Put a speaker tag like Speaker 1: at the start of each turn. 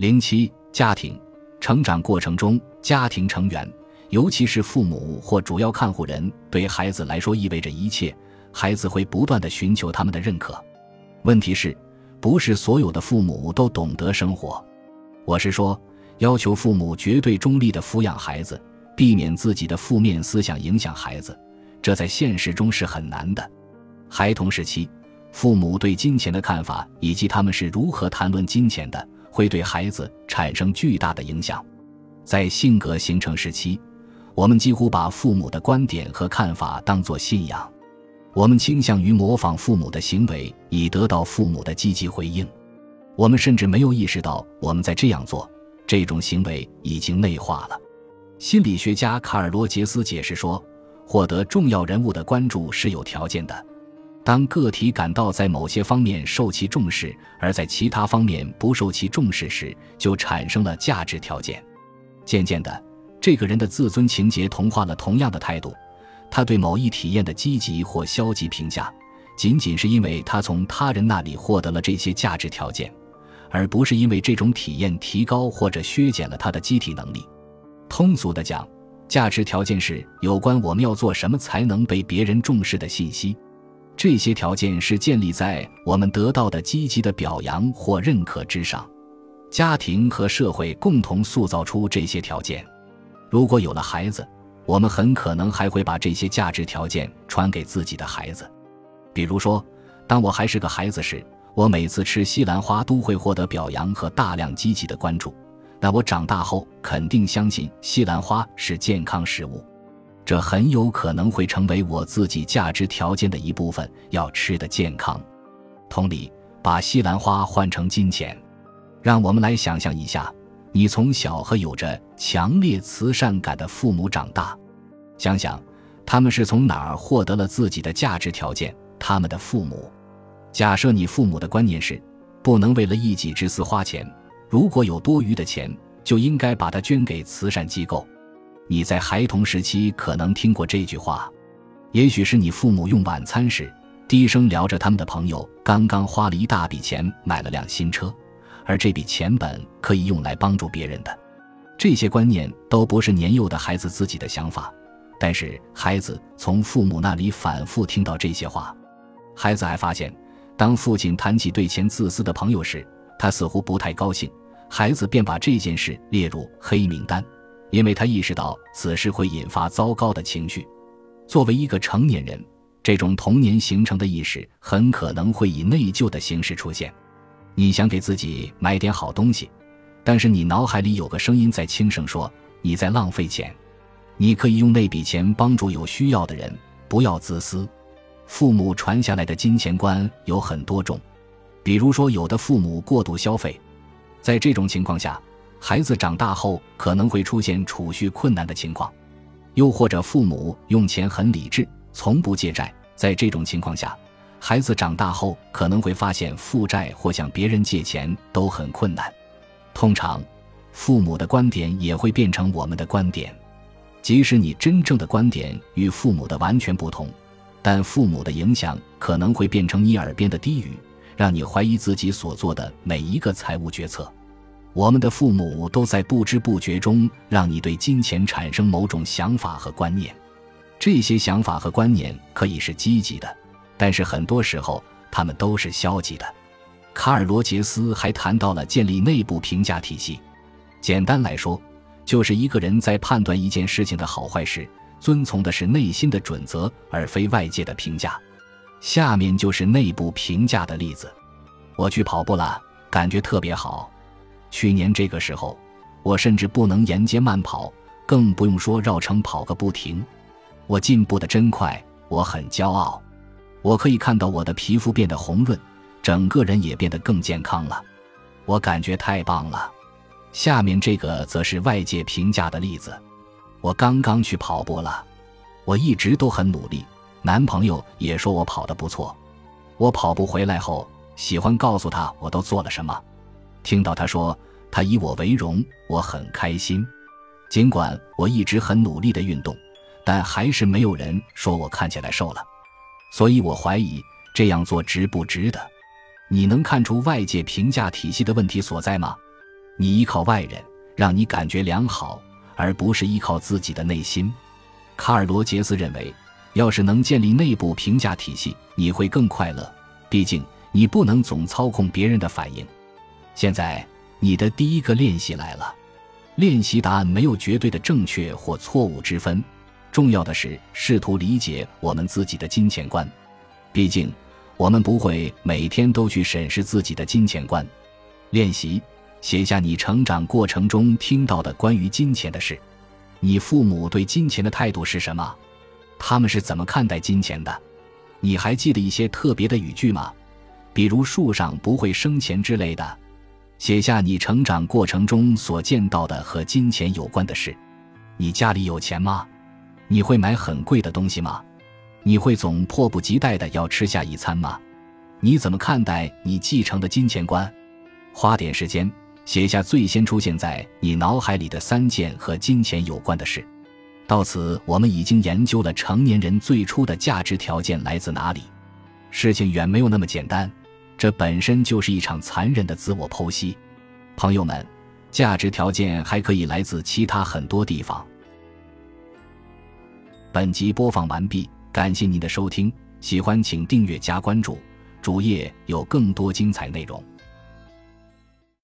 Speaker 1: 零七家庭成长过程中，家庭成员，尤其是父母或主要看护人，对孩子来说意味着一切。孩子会不断的寻求他们的认可。问题是，不是所有的父母都懂得生活。我是说，要求父母绝对中立的抚养孩子，避免自己的负面思想影响孩子，这在现实中是很难的。孩童时期，父母对金钱的看法以及他们是如何谈论金钱的。会对孩子产生巨大的影响。在性格形成时期，我们几乎把父母的观点和看法当作信仰，我们倾向于模仿父母的行为，以得到父母的积极回应。我们甚至没有意识到我们在这样做，这种行为已经内化了。心理学家卡尔罗杰斯解释说：“获得重要人物的关注是有条件的。”当个体感到在某些方面受其重视，而在其他方面不受其重视时，就产生了价值条件。渐渐的，这个人的自尊情节同化了同样的态度。他对某一体验的积极或消极评价，仅仅是因为他从他人那里获得了这些价值条件，而不是因为这种体验提高或者削减了他的机体能力。通俗的讲，价值条件是有关我们要做什么才能被别人重视的信息。这些条件是建立在我们得到的积极的表扬或认可之上，家庭和社会共同塑造出这些条件。如果有了孩子，我们很可能还会把这些价值条件传给自己的孩子。比如说，当我还是个孩子时，我每次吃西兰花都会获得表扬和大量积极的关注。那我长大后肯定相信西兰花是健康食物。这很有可能会成为我自己价值条件的一部分，要吃的健康。同理，把西兰花换成金钱，让我们来想象一下：你从小和有着强烈慈善感的父母长大，想想他们是从哪儿获得了自己的价值条件？他们的父母。假设你父母的观念是不能为了一己之私花钱，如果有多余的钱，就应该把它捐给慈善机构。你在孩童时期可能听过这句话，也许是你父母用晚餐时低声聊着他们的朋友刚刚花了一大笔钱买了辆新车，而这笔钱本可以用来帮助别人的。这些观念都不是年幼的孩子自己的想法，但是孩子从父母那里反复听到这些话。孩子还发现，当父亲谈起对钱自私的朋友时，他似乎不太高兴，孩子便把这件事列入黑名单。因为他意识到此事会引发糟糕的情绪，作为一个成年人，这种童年形成的意识很可能会以内疚的形式出现。你想给自己买点好东西，但是你脑海里有个声音在轻声说：“你在浪费钱，你可以用那笔钱帮助有需要的人，不要自私。”父母传下来的金钱观有很多种，比如说，有的父母过度消费，在这种情况下。孩子长大后可能会出现储蓄困难的情况，又或者父母用钱很理智，从不借债。在这种情况下，孩子长大后可能会发现负债或向别人借钱都很困难。通常，父母的观点也会变成我们的观点，即使你真正的观点与父母的完全不同，但父母的影响可能会变成你耳边的低语，让你怀疑自己所做的每一个财务决策。我们的父母都在不知不觉中让你对金钱产生某种想法和观念，这些想法和观念可以是积极的，但是很多时候他们都是消极的。卡尔·罗杰斯还谈到了建立内部评价体系，简单来说，就是一个人在判断一件事情的好坏时，遵从的是内心的准则，而非外界的评价。下面就是内部评价的例子：我去跑步了，感觉特别好。去年这个时候，我甚至不能沿街慢跑，更不用说绕城跑个不停。我进步的真快，我很骄傲。我可以看到我的皮肤变得红润，整个人也变得更健康了。我感觉太棒了。下面这个则是外界评价的例子：我刚刚去跑步了，我一直都很努力，男朋友也说我跑得不错。我跑步回来后，喜欢告诉他我都做了什么。听到他说他以我为荣，我很开心。尽管我一直很努力的运动，但还是没有人说我看起来瘦了。所以我怀疑这样做值不值得？你能看出外界评价体系的问题所在吗？你依靠外人，让你感觉良好，而不是依靠自己的内心。卡尔罗杰斯认为，要是能建立内部评价体系，你会更快乐。毕竟，你不能总操控别人的反应。现在，你的第一个练习来了。练习答案没有绝对的正确或错误之分，重要的是试图理解我们自己的金钱观。毕竟，我们不会每天都去审视自己的金钱观。练习写下你成长过程中听到的关于金钱的事。你父母对金钱的态度是什么？他们是怎么看待金钱的？你还记得一些特别的语句吗？比如“树上不会生钱”之类的。写下你成长过程中所见到的和金钱有关的事。你家里有钱吗？你会买很贵的东西吗？你会总迫不及待的要吃下一餐吗？你怎么看待你继承的金钱观？花点时间写下最先出现在你脑海里的三件和金钱有关的事。到此，我们已经研究了成年人最初的价值条件来自哪里。事情远没有那么简单。这本身就是一场残忍的自我剖析，朋友们，价值条件还可以来自其他很多地方。本集播放完毕，感谢您的收听，喜欢请订阅加关注，主页有更多精彩内容。